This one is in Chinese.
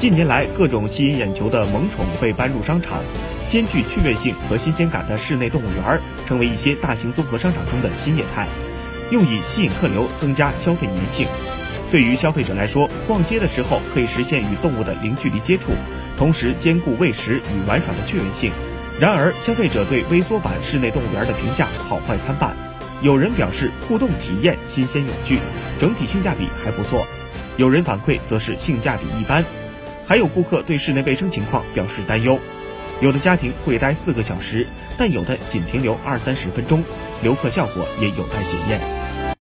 近年来，各种吸引眼球的萌宠被搬入商场，兼具趣味性和新鲜感的室内动物园成为一些大型综合商场中的新业态，用以吸引客流，增加消费粘性。对于消费者来说，逛街的时候可以实现与动物的零距离接触，同时兼顾喂食与玩耍的趣味性。然而，消费者对微缩版室内动物园的评价好坏参半，有人表示互动体验新鲜有趣，整体性价比还不错；有人反馈则是性价比一般。还有顾客对室内卫生情况表示担忧，有的家庭会待四个小时，但有的仅停留二三十分钟，留客效果也有待检验。